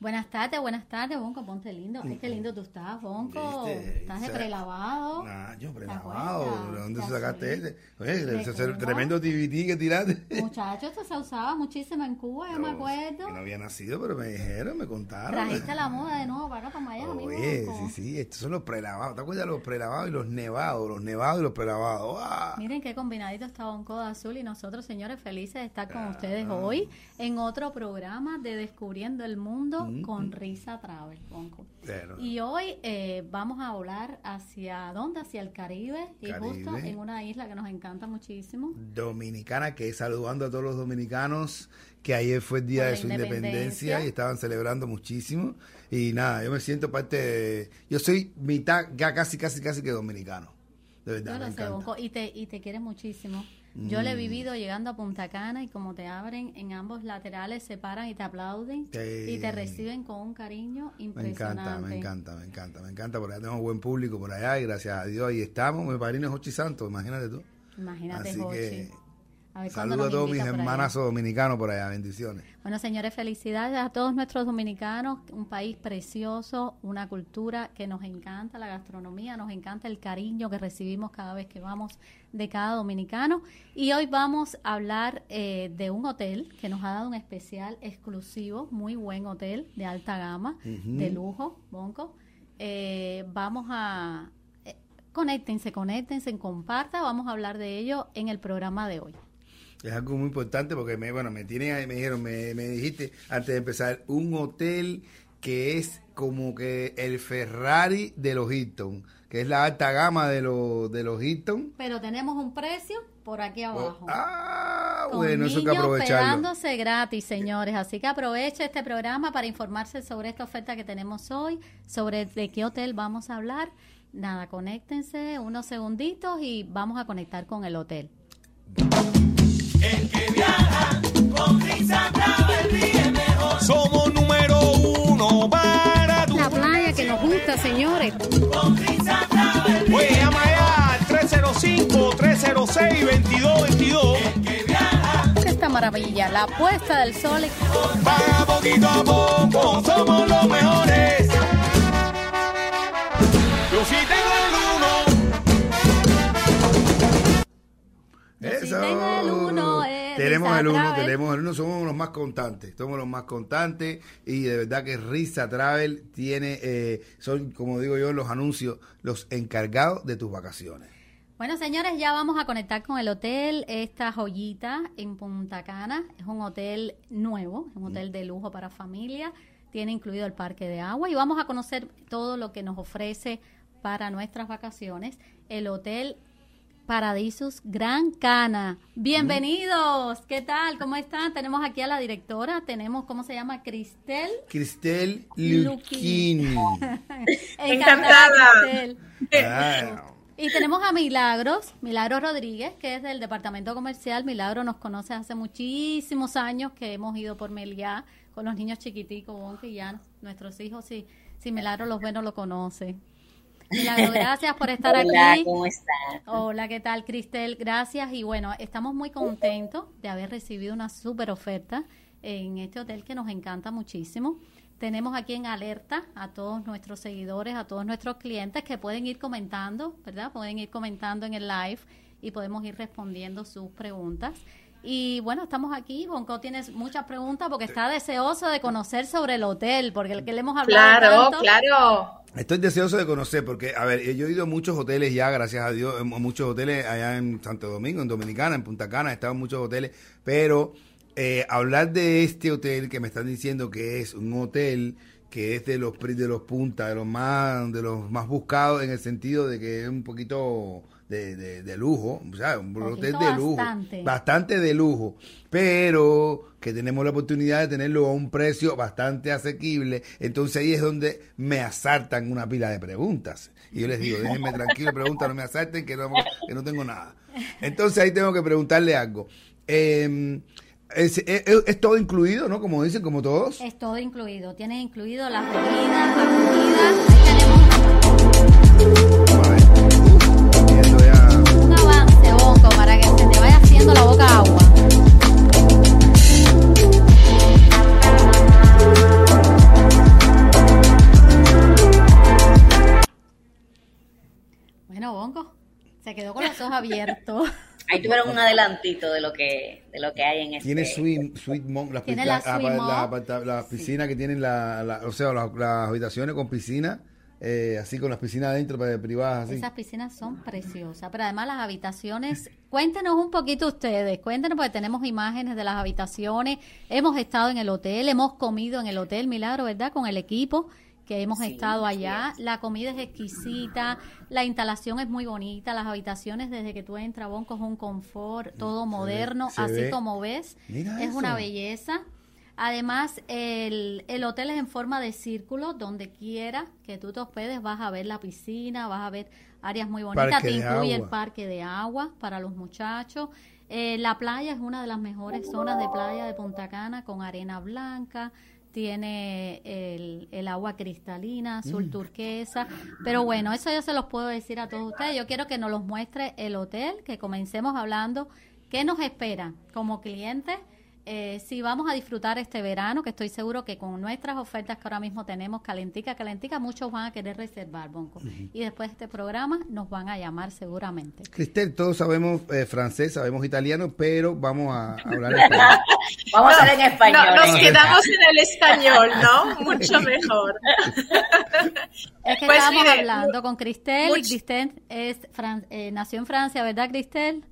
Buenas tardes, buenas tardes, Bonco, ponte lindo. Ay, qué lindo tú estás, Bonco. ¿Viste? Estás de O sea, prelavado. Nah, yo ¿Te prelavado. ¿De dónde sacaste ese? Oye, ese tremendo DVD que tiraste. Muchachos, esto se usaba muchísimo en Cuba, yo me Yo acuerdo. no había nacido, pero me dijeron, me contaron. Trajiste la moda de nuevo para acá, para Miami, Oye, sí, sí, estos son los prelavados. ¿Te acuerdas de los prelavados y los nevados? Los nevados y los prelavados. ¡Ah! Miren qué combinadito está Bonco de Azul y nosotros, señores, felices de estar con Ah. ustedes hoy en otro programa de Descubriendo el Mundo con Risa Travel. Bueno, Y hoy eh, vamos a volar hacia dónde? Hacia el Caribe y justo en una isla que nos encanta muchísimo. Dominicana, que saludando a todos los dominicanos, que ayer fue el día Por de su independencia. independencia y estaban celebrando muchísimo. Y nada, yo me siento parte de... Yo soy mitad, ya casi, casi, casi que dominicano. De verdad, Yo me lo sé, encanta. Bonco, y te, y te quiere muchísimo. Yo Mm. lo he vivido llegando a Punta Cana y como te abren en ambos laterales, se paran y te aplauden Sí. y te reciben con un cariño Me impresionante. encanta, me encanta, me encanta, me encanta. Por allá tenemos buen público por allá y gracias a Dios ahí estamos. Mi padrino es Ochi Santos, imagínate tú. Imagínate, Así Jochi. que A ver cuándo saludo a todos mis hermanas dominicanos por allá, bendiciones. Bueno, señores, felicidades a todos nuestros dominicanos, un país precioso, una cultura que nos encanta, la gastronomía, nos encanta el cariño que recibimos cada vez que vamos de cada dominicano. Y hoy vamos a hablar eh, de un hotel que nos ha dado un especial exclusivo, muy buen hotel de alta gama, de lujo, Bonco. Eh, vamos a... eh, conéctense, conéctense, comparta, vamos a hablar de ello en el programa de hoy. Es algo muy importante porque me, bueno, me tienen me dijeron, me, me dijiste antes de empezar, un hotel que es como que el Ferrari de los Hilton, que es la alta gama de los de los Hilton. Pero tenemos un precio por aquí abajo. ah, Con bueno, eso hay que niños aprovecharlo. pegándose gratis, señores. Así que aproveche este programa para informarse sobre esta oferta que tenemos hoy, sobre de qué hotel vamos a hablar. Nada, conéctense unos segunditos y vamos a conectar con el hotel. El que viaja con Risa Travel ríe mejor. Somos número uno para tu La playa que nos gusta, señores. con Risa Travel. Oye, llama ya al 305-306-2222. El que viaja Esta maravilla, la puesta del sol. paga poquito a poco. Somos los mejores. Yo sí tengo Tengo el uno, eh, tenemos el uno, tenemos el uno, somos los más constantes, somos los más constantes y de verdad que Risa Travel tiene, eh, son como digo yo en los anuncios, los encargados de tus vacaciones. Bueno, señores, ya vamos a conectar con el hotel. Esta joyita en Punta Cana es un hotel nuevo, un hotel de lujo para familia. Tiene incluido el parque de agua y vamos a conocer todo lo que nos ofrece para nuestras vacaciones. El hotel Paradisus Gran Cana. Bienvenidos. ¿Qué tal? ¿Cómo están? Tenemos aquí a la directora. Tenemos, ¿cómo se llama? Cristel. Cristel Luquini. Encantada, Cristel. Ah, Y tenemos a Milagros, Milagros Rodríguez, que es del departamento comercial. Milagro nos conoce hace muchísimos años que hemos ido por Meliá con los niños chiquiticos, y ya nuestros hijos, si, si Milagro los ve, no lo conoce. Milagro, gracias por estar Hola, aquí. ¿cómo están? Hola, ¿qué tal, Cristel? Gracias. Y bueno, estamos muy contentos de haber recibido una súper oferta en este hotel que nos encanta muchísimo. Tenemos aquí en alerta a todos nuestros seguidores, a todos nuestros clientes que pueden ir comentando, ¿verdad? Pueden ir comentando en el live y podemos ir respondiendo sus preguntas. Y bueno, estamos aquí. Bonco tienes muchas preguntas porque está deseoso de conocer sobre el hotel, porque el que le hemos hablado Claro, tanto. claro. Estoy deseoso de conocer porque, a ver, yo he ido a muchos hoteles ya, gracias a Dios, a muchos hoteles allá en Santo Domingo, en Dominicana, en Punta Cana, he estado en muchos hoteles, pero eh, hablar de este hotel que me están diciendo que es un hotel que es de los pri- de los punta, de los más de los más buscados en el sentido de que es un poquito de, de- de lujo, o sea, un hotel de lujo, bastante. bastante de lujo, pero que tenemos la oportunidad de tenerlo a un precio bastante asequible, entonces ahí es donde me asaltan una pila de preguntas. Y yo les digo, déjenme tranquilo, preguntas, no me asalten, que no, que no tengo nada. Entonces ahí tengo que preguntarle algo. Eh, es, es- es todo incluido, ¿no? Como dicen, como todos. Es todo incluido. Tiene incluido las bebidas, la comida. Ahí tenemos la boca agua. Bueno, Bongo, se quedó con los ojos abiertos. Ahí tuvieron un adelantito de lo que, de lo que hay en este. Tiene Sweet, sweet Monk, las, ¿Tiene la, ah, la, la, la piscinas sí. que tienen, la, o sea, las habitaciones con piscina eh, así con las piscinas adentro para privadas, así. Esas piscinas son preciosas, pero además las habitaciones, cuéntenos un poquito ustedes, cuéntenos porque tenemos imágenes de las habitaciones, hemos estado en el hotel, hemos comido en el hotel Milagro, ¿verdad? Con el equipo que hemos Sí, estado allá, es. la comida es exquisita, la instalación es muy bonita, las habitaciones desde que tú entras, Bonco, es un confort, todo moderno, se así ve. como ves, Mira es una belleza. Además, el, el hotel es en forma de círculo, donde quiera que tú te hospedes vas a ver la piscina, vas a ver áreas muy bonitas, te incluye el parque de agua para los muchachos. Eh, la playa es una de las mejores zonas de playa de Punta Cana con arena blanca, tiene el, el agua cristalina, Mm. azul turquesa, pero bueno, eso ya se los puedo decir a todos ustedes. Yo quiero que nos los muestre el hotel, que comencemos hablando qué nos espera como clientes. Eh, si vamos a disfrutar este verano, que estoy seguro que con nuestras ofertas que ahora mismo tenemos, calentica, calentica, muchos van a querer reservar, Bonco. Y después de este programa nos van a llamar seguramente. Cristel, todos sabemos eh, francés, sabemos italiano, pero vamos a hablar español. Vamos a hacer en español. No, nos quedamos en el español, ¿no? Mucho mejor. Es que Pues estábamos mire, hablando con Cristel y Cristel es fran- eh, nació en Francia, ¿verdad, Cristel?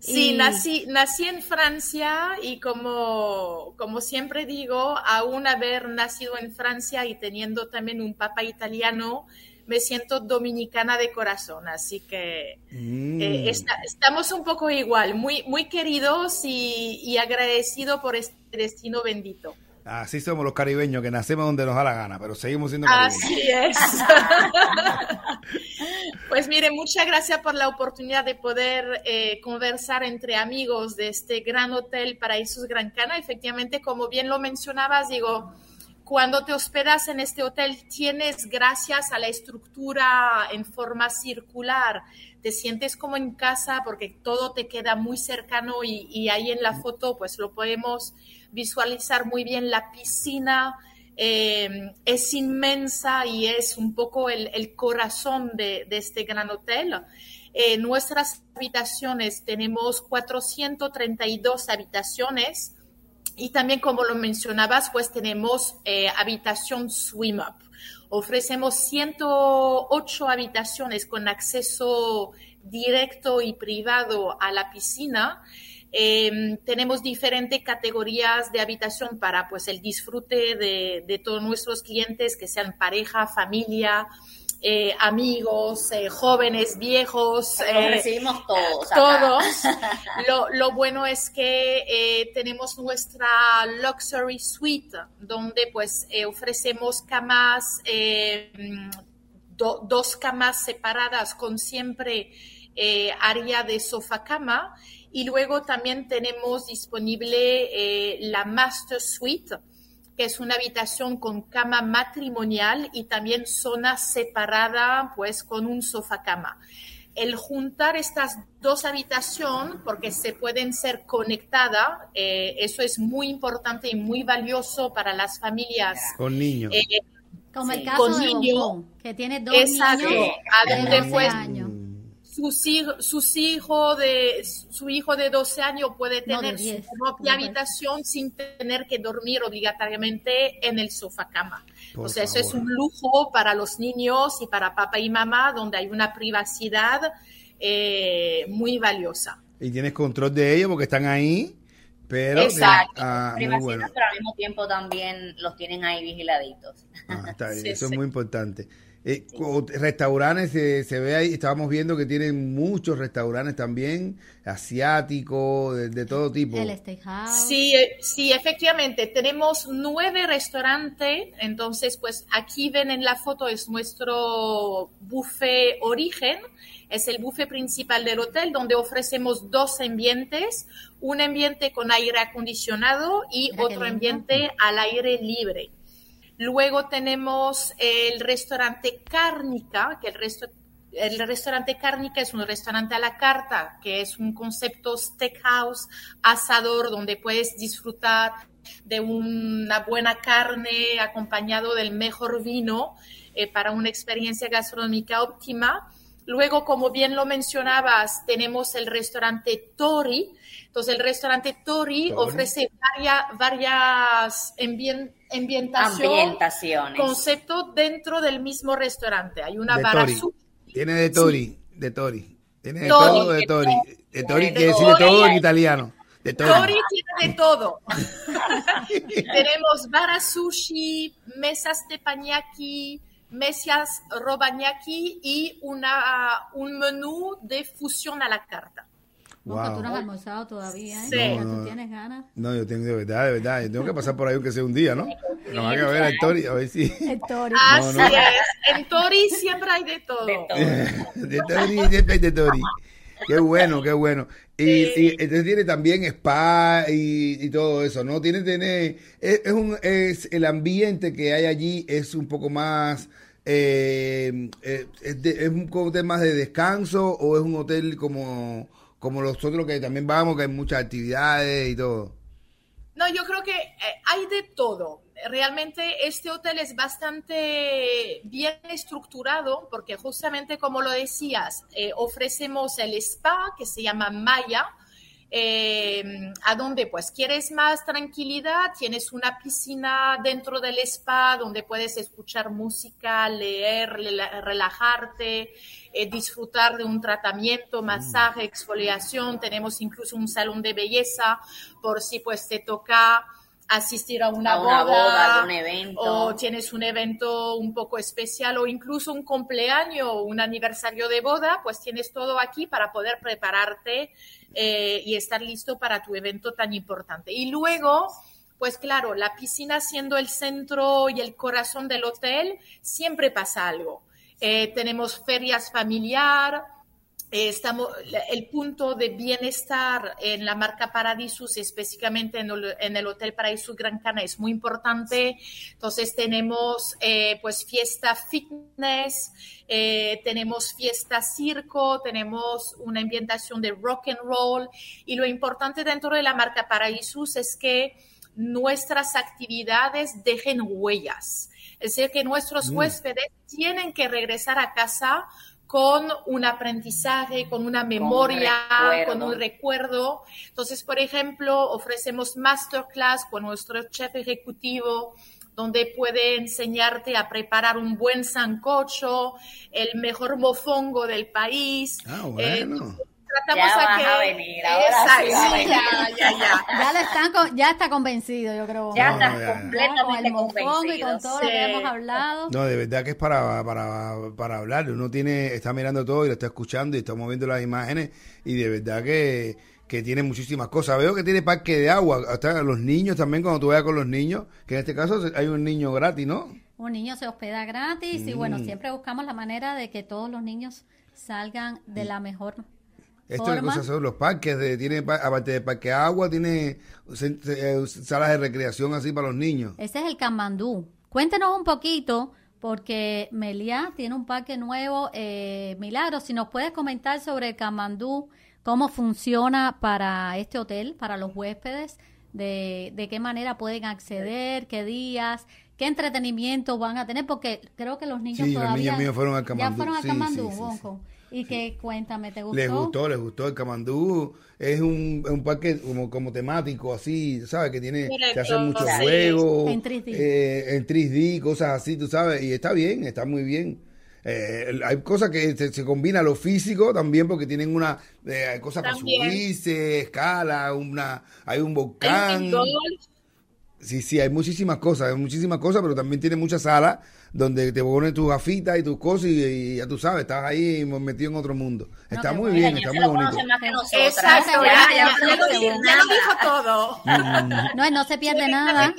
Sí, Y- nací, nací en Francia y como, como siempre digo, aún haber nacido en Francia y teniendo también un papá italiano, me siento dominicana de corazón, así que Mm. eh, esta- estamos un poco igual, muy, muy queridos y, y agradecido por este destino bendito. Así somos los caribeños, que nacemos donde nos da la gana, pero seguimos siendo caribeños. Así es. Pues mire, muchas gracias por la oportunidad de poder eh, conversar entre amigos de este gran hotel Paraísos Gran Cana. Efectivamente, como bien lo mencionabas, digo, cuando te hospedas en este hotel tienes, gracias a la estructura en forma circular, te sientes como en casa porque todo te queda muy cercano y, y ahí en la foto pues lo podemos visualizar muy bien la piscina. Eh, es inmensa y es un poco el, corazón de, este gran hotel. En nuestras habitaciones tenemos 432 habitaciones y también, como lo mencionabas, pues tenemos eh, habitación Swim Up. Ofrecemos 108 habitaciones con acceso directo y privado a la piscina. Eh, tenemos diferentes categorías de habitación para pues el disfrute de, de todos nuestros clientes, que sean pareja, familia, eh, amigos, eh, jóvenes, viejos. Eh, recibimos todos. todos. Lo, lo bueno es que eh, tenemos nuestra luxury suite, donde pues ofrecemos camas, do- dos camas separadas con siempre área de sofá cama. Y luego también tenemos disponible eh, la master suite, que es una habitación con cama matrimonial y también zona separada, pues con un sofá cama. El juntar estas dos habitaciones, porque se pueden ser conectadas, eh, eso es muy importante y muy valioso para las familias. Con niños. Eh, Como el caso Con de niño. Hong Kong, que tiene dos Exacto. niños A de donde 12 pues- años. Sus hijos, sus hijos de su hijo de 12 años puede tener 10, su propia no, habitación sin tener que dormir obligatoriamente en el sofá cama. Por o sea, eso es un lujo para los niños y para papá y mamá, donde hay una privacidad eh, muy valiosa. Y tienes control de ellos porque están ahí, pero... Exacto. Ah, muy Privacidad, bueno. pero al mismo tiempo también los tienen ahí vigiladitos. Ah, está bien, Sí, eso sí. es muy importante. Eh, restaurantes, se, se ve ahí, estábamos viendo que tienen muchos restaurantes también, asiáticos, de, de todo tipo. El Steakhouse. Sí, eh, sí, efectivamente, tenemos nueve restaurantes, entonces pues aquí ven en la foto es nuestro buffet origen, es el buffet principal del hotel donde ofrecemos dos ambientes, un ambiente con aire acondicionado y otro ambiente al aire libre. Luego tenemos el restaurante Cárnica, que el resto el restaurante Cárnica es un restaurante a la carta, que es un concepto steakhouse, asador, donde puedes disfrutar de una buena carne acompañado del mejor vino eh, para una experiencia gastronómica óptima. Luego, como bien lo mencionabas, tenemos el restaurante Tori. Entonces, el restaurante Tori, Tori. ofrece varias, varias ambientación, Ambientaciones. concepto dentro del mismo restaurante. Hay una de barra Tori. sushi. Tiene de Tori, de Tori. Tiene de Tori, todo de Tori. De Tori De quiere decir de todo en italiano. De Tori. Tori tiene de todo. Tenemos bara sushi, mesas teppanyaki, mesas robañaki y una, un menú de fusión a la carta. Ojo, tú no has Wow. almorzado todavía, ¿eh? Sí. No, tú tienes ganas. No, yo tengo de verdad, de verdad. Yo tengo que pasar por ahí aunque sea un día, ¿no? Nomás que ver a Tori, a ver si. El Tori. Así no. es. En Tori siempre hay de todo. De Tori, siempre hay de Tori. Qué bueno, qué bueno. Y, y entonces tiene también spa y, y todo eso, ¿no? Tiene, tiene, es, es un, es el ambiente que hay allí es un poco más, eh, eh, es, de- es un hotel más de descanso o es un hotel como, como los otros que también vamos, que hay muchas actividades y todo. No, yo creo que eh, hay de todo. Realmente este hotel es bastante bien estructurado porque justamente como lo decías, eh, ofrecemos el spa que se llama Maya, eh, a donde pues quieres más tranquilidad, tienes una piscina dentro del spa donde puedes escuchar música, leer, rela- relajarte, eh, disfrutar de un tratamiento, masaje, exfoliación, tenemos incluso un salón de belleza por si pues te toca asistir a una, A una boda, boda, a un evento. o tienes un evento un poco especial o incluso un cumpleaños o un aniversario de boda, pues tienes todo aquí para poder prepararte eh, y estar listo para tu evento tan importante. Y luego, pues claro, la piscina siendo el centro y el corazón del hotel, siempre pasa algo. Eh, tenemos ferias familiar, estamos, el punto de bienestar en la marca Paradisus, específicamente en el, en el Hotel Paradisus Gran Cana, es muy importante. Entonces tenemos eh, pues fiesta fitness, eh, tenemos fiesta circo, tenemos una ambientación de rock and roll y lo importante dentro de la marca Paradisus es que nuestras actividades dejen huellas. Es decir, que nuestros huéspedes tienen que regresar a casa con un aprendizaje, con una memoria, con un recuerdo. Entonces, por ejemplo, ofrecemos masterclass con nuestro chef ejecutivo donde puede enseñarte a preparar un buen sancocho, el mejor mofongo del país. Ah, Eh, bueno. Tratamos Ya a que... a venir, ahora Exacto, sí vas a venir. ya, ya, ya. Ya, le están con- ya está convencido, yo creo. Ya No, estás no, ya. Ya, con completamente el y con convencido. todo lo que Sí. hemos hablado. No, de verdad que es para, para, para hablar. Uno tiene, está mirando todo y lo está escuchando y estamos viendo las imágenes y de verdad que, que tiene muchísimas cosas. Veo que tiene parque de agua. Hasta los niños también, cuando tú vayas con los niños, que en este caso hay un niño gratis, ¿no? Un niño se hospeda gratis y Mm. bueno, siempre buscamos la manera de que todos los niños salgan de la mejor Esto forma. cosas son los parques, de, tiene, pa- aparte de parque agua, tiene cen- eh, salas de recreación así para los niños. Ese es el Camandú. Cuéntenos un poquito, porque Meliá tiene un parque nuevo. Eh, Milagro, si nos puedes comentar sobre el Camandú, cómo funciona para este hotel, para los huéspedes, de, de qué manera pueden acceder, qué días, qué entretenimiento van a tener, porque creo que los niños Sí, los todavía niños míos fueron al ya Camandú. fueron al Sí, Camandú, sí. Y que cuéntame, ¿te gustó? Les gustó, les gustó. El Camandú es un, un parque como, como temático, así, ¿sabes? Que tiene, se Correcto, hacen muchos sí. juegos. En 3D. eh, en 3D, cosas así, tú sabes. Y está bien, está muy bien. Eh, hay cosas que se, se combina lo físico también porque tienen una eh, hay cosas para subirse, escala, una, hay un Hay volcán. un golf, Sí, sí, hay muchísimas cosas, hay muchísimas cosas, pero también tiene muchas salas donde te pones tus gafitas y tus cosas y, y ya tú sabes, estás ahí metido en otro mundo. Está muy bien, está muy bonito. Exacto, Ya, ya, ya, ya, ya ya lo dijo todo. No, no se pierde nada.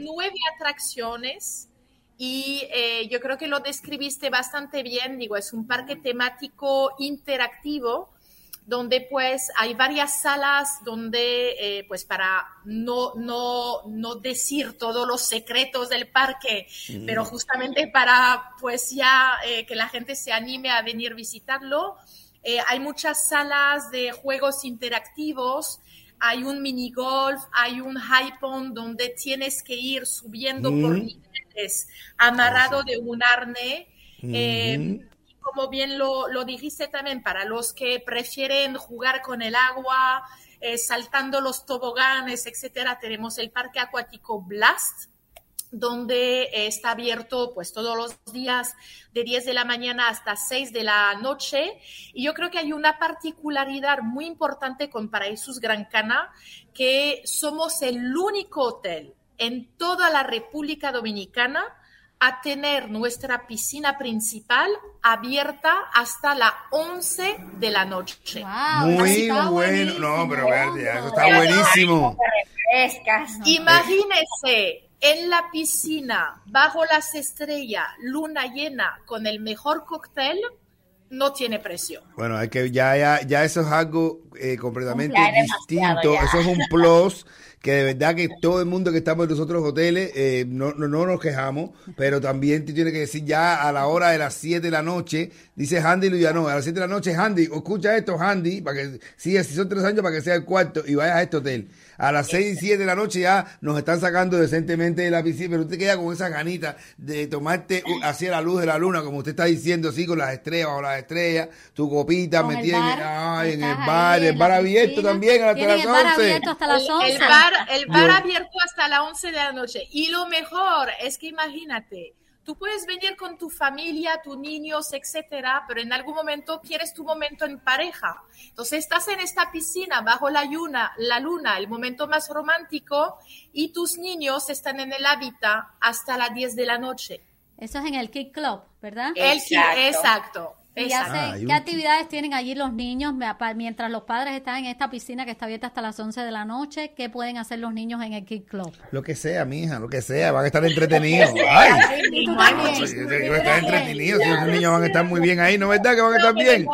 Nueve atracciones y eh, yo creo que lo describiste bastante bien. Digo, es un parque temático interactivo donde pues hay varias salas donde eh, pues para no, no, no decir todos los secretos del parque, pero justamente para pues ya eh, que la gente se anime a venir visitarlo, eh, hay muchas salas de juegos interactivos, hay un mini golf, hay un high pond donde tienes que ir subiendo por niveles amarrado de un arne. Como bien lo, lo dijiste también, para los que prefieren jugar con el agua, eh, saltando los toboganes, etcétera, tenemos el parque acuático Blast, donde eh, está abierto pues todos los días de 10 de la mañana hasta 6 de la noche. Y yo creo que hay una particularidad muy importante con Paraísos Gran Cana, que somos el único hotel en toda la República Dominicana a tener nuestra piscina principal abierta hasta las 11 de la noche. Wow, Muy bueno. No, buenísimo, pero verde, ya, eso está buenísimo. Frescas. Imagínese en la piscina, bajo las estrellas, luna llena, con el mejor cóctel, no tiene precio. Bueno, hay que ya, ya, ya eso es algo eh, completamente distinto. ya. Eso es un plus que de verdad que todo el mundo que estamos en los otros hoteles eh, no, no, no nos quejamos, pero también te tiene que decir ya a la hora de las 7 de la noche, dice Handy Luyano, a las 7 de la noche, Handy, escucha esto, Handy, para que siga, si son tres años, para que sea el cuarto y vayas a este hotel. A las 6 y 7 de la noche ya nos están sacando decentemente de la piscina, pero usted queda con esa ganita de tomarte hacia la luz de la luna, como usted está diciendo, así con las estrellas, bajo las estrellas, tu copita metida en, bar, ay, en el bar, ahí el bar la abierto piscina. también hasta las el bar 11. El, 11. el bar, el bar Yo- abierto hasta las 11 de la noche. Y lo mejor es que imagínate, tú puedes venir con tu familia, tus niños, etcétera, pero en algún momento quieres tu momento en pareja. Entonces estás en esta piscina bajo la luna, la luna, el momento más romántico, y tus niños están en el hábitat hasta las 10 de la noche. Eso es en el Kick Club, ¿verdad? El Exacto. exacto. Y Ah, ¿Qué un- actividades tienen allí los niños mientras los padres están en esta piscina que está abierta hasta las 11 de la noche? ¿Qué pueden hacer los niños en el Kick Club? Lo que sea, mija, lo que sea, van a estar entretenidos. Ay, Y tú No también. Van a estar entretenidos, esos niños van a estar muy bien ahí, ¿no es verdad que van a estar bien?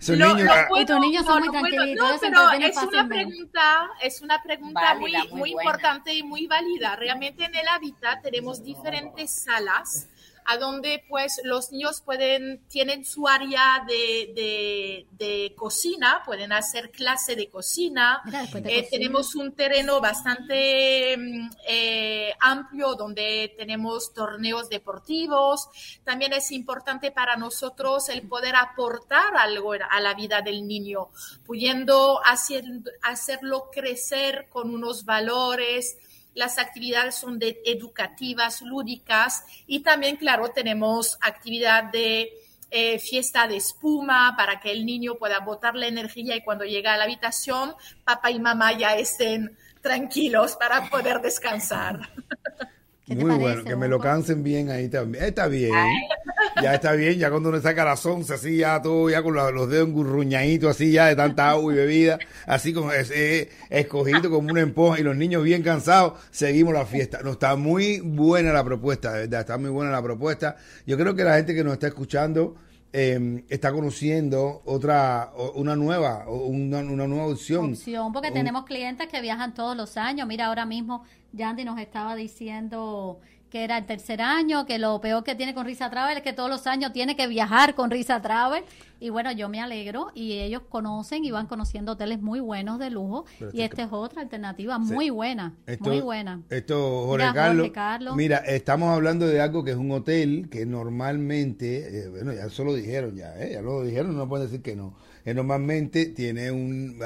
Esos Lo- niños, ah, Y tus niños son muy lo puedo- tranquilitos, No, se pero es una pregunta, es una pregunta Válida, muy, muy muy importante y muy válida. Realmente en el hábitat tenemos diferentes salas a donde pues los niños pueden, tienen su área de, de- de cocina, pueden hacer clase de cocina. Mira, de Eh, cocina. tenemos un terreno bastante mm, eh, amplio donde tenemos torneos deportivos. También es importante para nosotros el poder aportar algo a la vida del niño, pudiendo hacer, hacerlo crecer con unos valores. Las actividades son de educativas, lúdicas y también, claro, tenemos actividad de eh, fiesta de espuma para que el niño pueda botar la energía y cuando llega a la habitación, papá y mamá ya estén tranquilos para poder descansar. ¿Qué te Muy parece, bueno, que me lo cansen bien ahí también. Está bien, ya está bien, ya cuando uno saca las once, así ya todo, ya con los dedos engurruñaditos, así ya de tanta agua y bebida, así como es, eh, escogido como una empoja y los niños bien cansados, seguimos la fiesta. No, está muy buena la propuesta, de verdad, está muy buena la propuesta. Yo creo que la gente que nos está escuchando eh, está conociendo otra, una nueva, una, una nueva opción. opción, porque Un- tenemos clientes que viajan todos los años. Mira, ahora mismo Yandy nos estaba diciendo que era el tercer año, que lo peor que tiene con Risa Travel es que todos los años tiene que viajar con Risa Travel. Y bueno, yo me alegro y ellos conocen y van conociendo hoteles muy buenos de lujo. Pero y esta es otra alternativa Sí. muy buena, Esto- muy buena. Esto, Jorge, Mira, Carlos, Jorge Carlos. Mira, estamos hablando de algo que es un hotel que normalmente, eh, bueno, ya eso lo dijeron ya, eh, ya lo dijeron, no pueden decir que no. Que normalmente tiene un,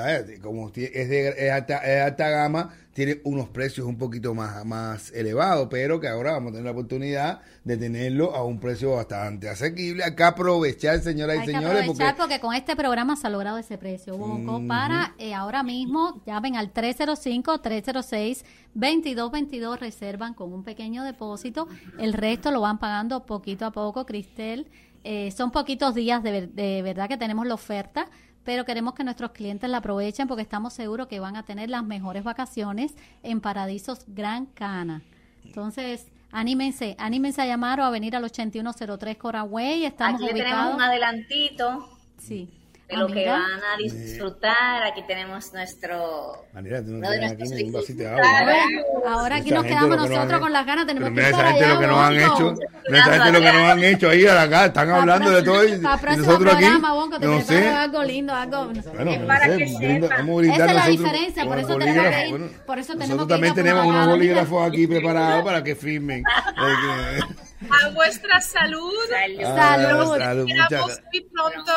como es de es alta, es alta gama, tiene unos precios un poquito más, más elevados, pero que ahora vamos a tener la oportunidad de tenerlo a un precio bastante asequible. Hay que aprovechar, señoras y que señores, aprovechar porque porque con este programa se ha logrado ese precio, Bonco, para eh, ahora mismo llamen al 305-306-2222, reservan con un pequeño depósito, el resto lo van pagando poquito a poco, Cristel. Eh, son poquitos días de, ver- de verdad que tenemos la oferta, pero queremos que nuestros clientes la aprovechen porque estamos seguros que van a tener las mejores vacaciones en Paradisos Gran Cana. Entonces, anímense, anímense a llamar o a venir al 8103 Coraway, estamos Aquí le tenemos ubicados. un adelantito Sí. De Ah, lo que van a disfrutar. Aquí tenemos nuestro... Manera, tú no Uno de tienes aquí nuestros ni un vasito de disfrutar. agua. Ahora aquí nos quedamos lo que no nosotros han- con las ganas, tenemos Pero que esa gente lo que nos han hecho, mira, esa gente lo que nos han hecho ahí acá, están hablando de todo y, nosotros aquí, programa, Bonco, te no sé, algo lindo, algo... bueno, Es no para sé, que brinda- sepan. vamos a brindar Esa es la nosotros diferencia, por eso tenemos que ir- por eso tenemos nosotros también a tenemos unos bolígrafos aquí preparados para que firmen. A vuestra salud. Salud. Ah, Salud. muy pronto.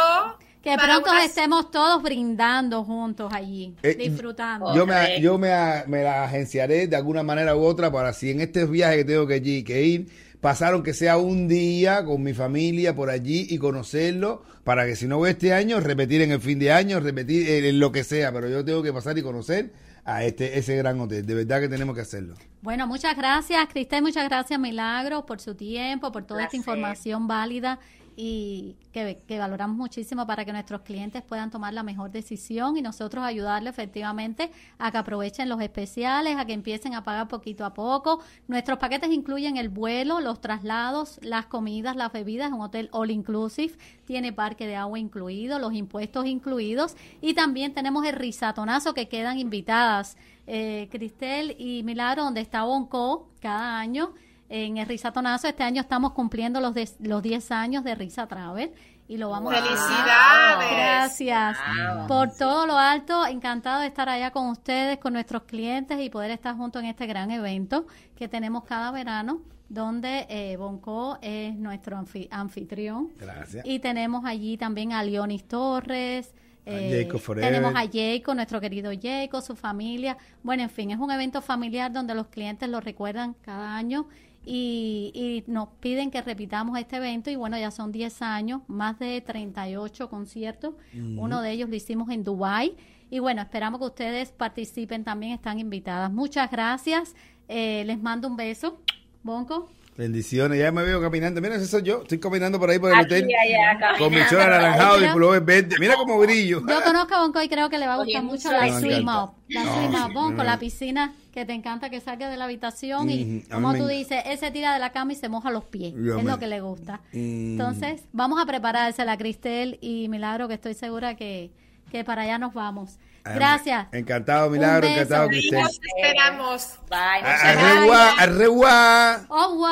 Que para pronto unas- estemos todos brindando juntos allí, Eh, disfrutando. Yo me, yo me, me la agenciaré de alguna manera u otra para si en este viaje que tengo que, allí, que ir, pasaron que sea un día con mi familia por allí y conocerlo, para que si no voy este año, repetir en el fin de año, repetir en lo que sea, pero yo tengo que pasar y conocer a este ese gran hotel. De verdad que tenemos que hacerlo. Bueno, muchas gracias, Cristel, muchas gracias, Milagro, por su tiempo, por toda esta información válida y que, que valoramos muchísimo para que nuestros clientes puedan tomar la mejor decisión y nosotros ayudarle efectivamente a que aprovechen los especiales, a que empiecen a pagar poquito a poco. Nuestros paquetes incluyen el vuelo, los traslados, las comidas, las bebidas, un hotel all inclusive, tiene parque de agua incluido, los impuestos incluidos y también tenemos el risatonazo que quedan invitadas eh, Cristel y Milagro, donde está Bonco cada año en el Risatonazo. Este año estamos cumpliendo los, de- los 10 años de Risa Travel y lo vamos a Felicidades. Gracias Wow. por todo lo alto. Encantado de estar allá con ustedes, con nuestros clientes y poder estar juntos en este gran evento que tenemos cada verano, donde eh, Bonco es nuestro anfi- anfitrión. Gracias. Y tenemos allí también a Leonis Torres. A eh, Jacob Forever. tenemos a Jacob, nuestro querido Jacob, su familia. Bueno, en fin, es un evento familiar donde los clientes lo recuerdan cada año y, y nos piden que repitamos este evento y bueno, ya son 10 años, más de 38 conciertos. Uno de ellos lo hicimos en Dubai y bueno, esperamos que ustedes participen también, están invitadas. Muchas gracias. Eh, les mando un beso. Bonco. Bendiciones, ya me veo caminando. Mira, ese soy yo. Estoy caminando por ahí por el Aquí, hotel. allá, Con mi anaranjado y pullover verde. Mira cómo brillo. Yo conozco a Bonco y creo que le va a gustar mucho la swim up. La No, swim up, Bonco, no. la piscina que te encanta que salga de la habitación y, como tú dices, él se tira de la cama y se moja los pies. Es lo que le gusta. Entonces, vamos a preparársela, Cristel y Milagro, que estoy segura que, que para allá nos vamos. Ah, Gracias. Encantado, Milagro, encantado, Cristel. Nos esperamos. Bye. Arregua, arregua. Oh, wow.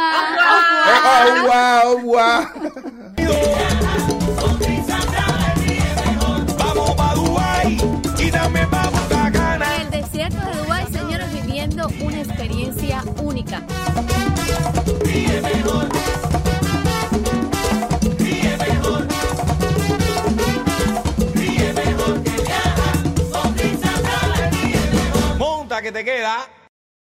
Oh, oh. Vamos para Dubái y dame para una experiencia única. Monta que te queda.